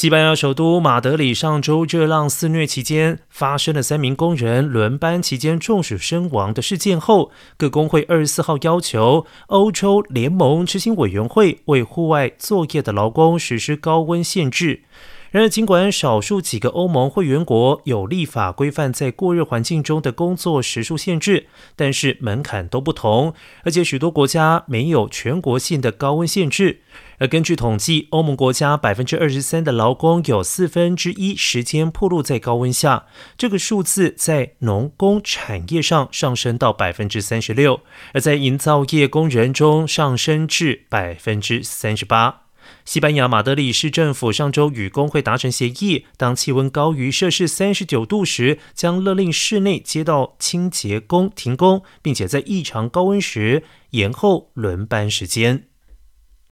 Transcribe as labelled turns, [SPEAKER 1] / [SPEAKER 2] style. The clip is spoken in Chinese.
[SPEAKER 1] 西班牙首都马德里上周热浪肆虐期间，发生了三名工人轮班期间中暑身亡的事件后，各工会二十四号要求欧洲联盟执行委员会为户外作业的劳工实施高温限制。然而，尽管少数几个欧盟会员国有立法规范在过热环境中的工作时数限制，但是门槛都不同，而且许多国家没有全国性的高温限制。而根据统计，欧盟国家百分之二十三的劳工有四分之一时间暴露在高温下，这个数字在农工产业上上升到百分之三十六，而在营造业工人中上升至百分之三十八。西班牙马德里市政府上周与工会达成协议，当气温高于摄氏三十九度时，将勒令室内街道清洁工停工，并且在异常高温时延后轮班时间。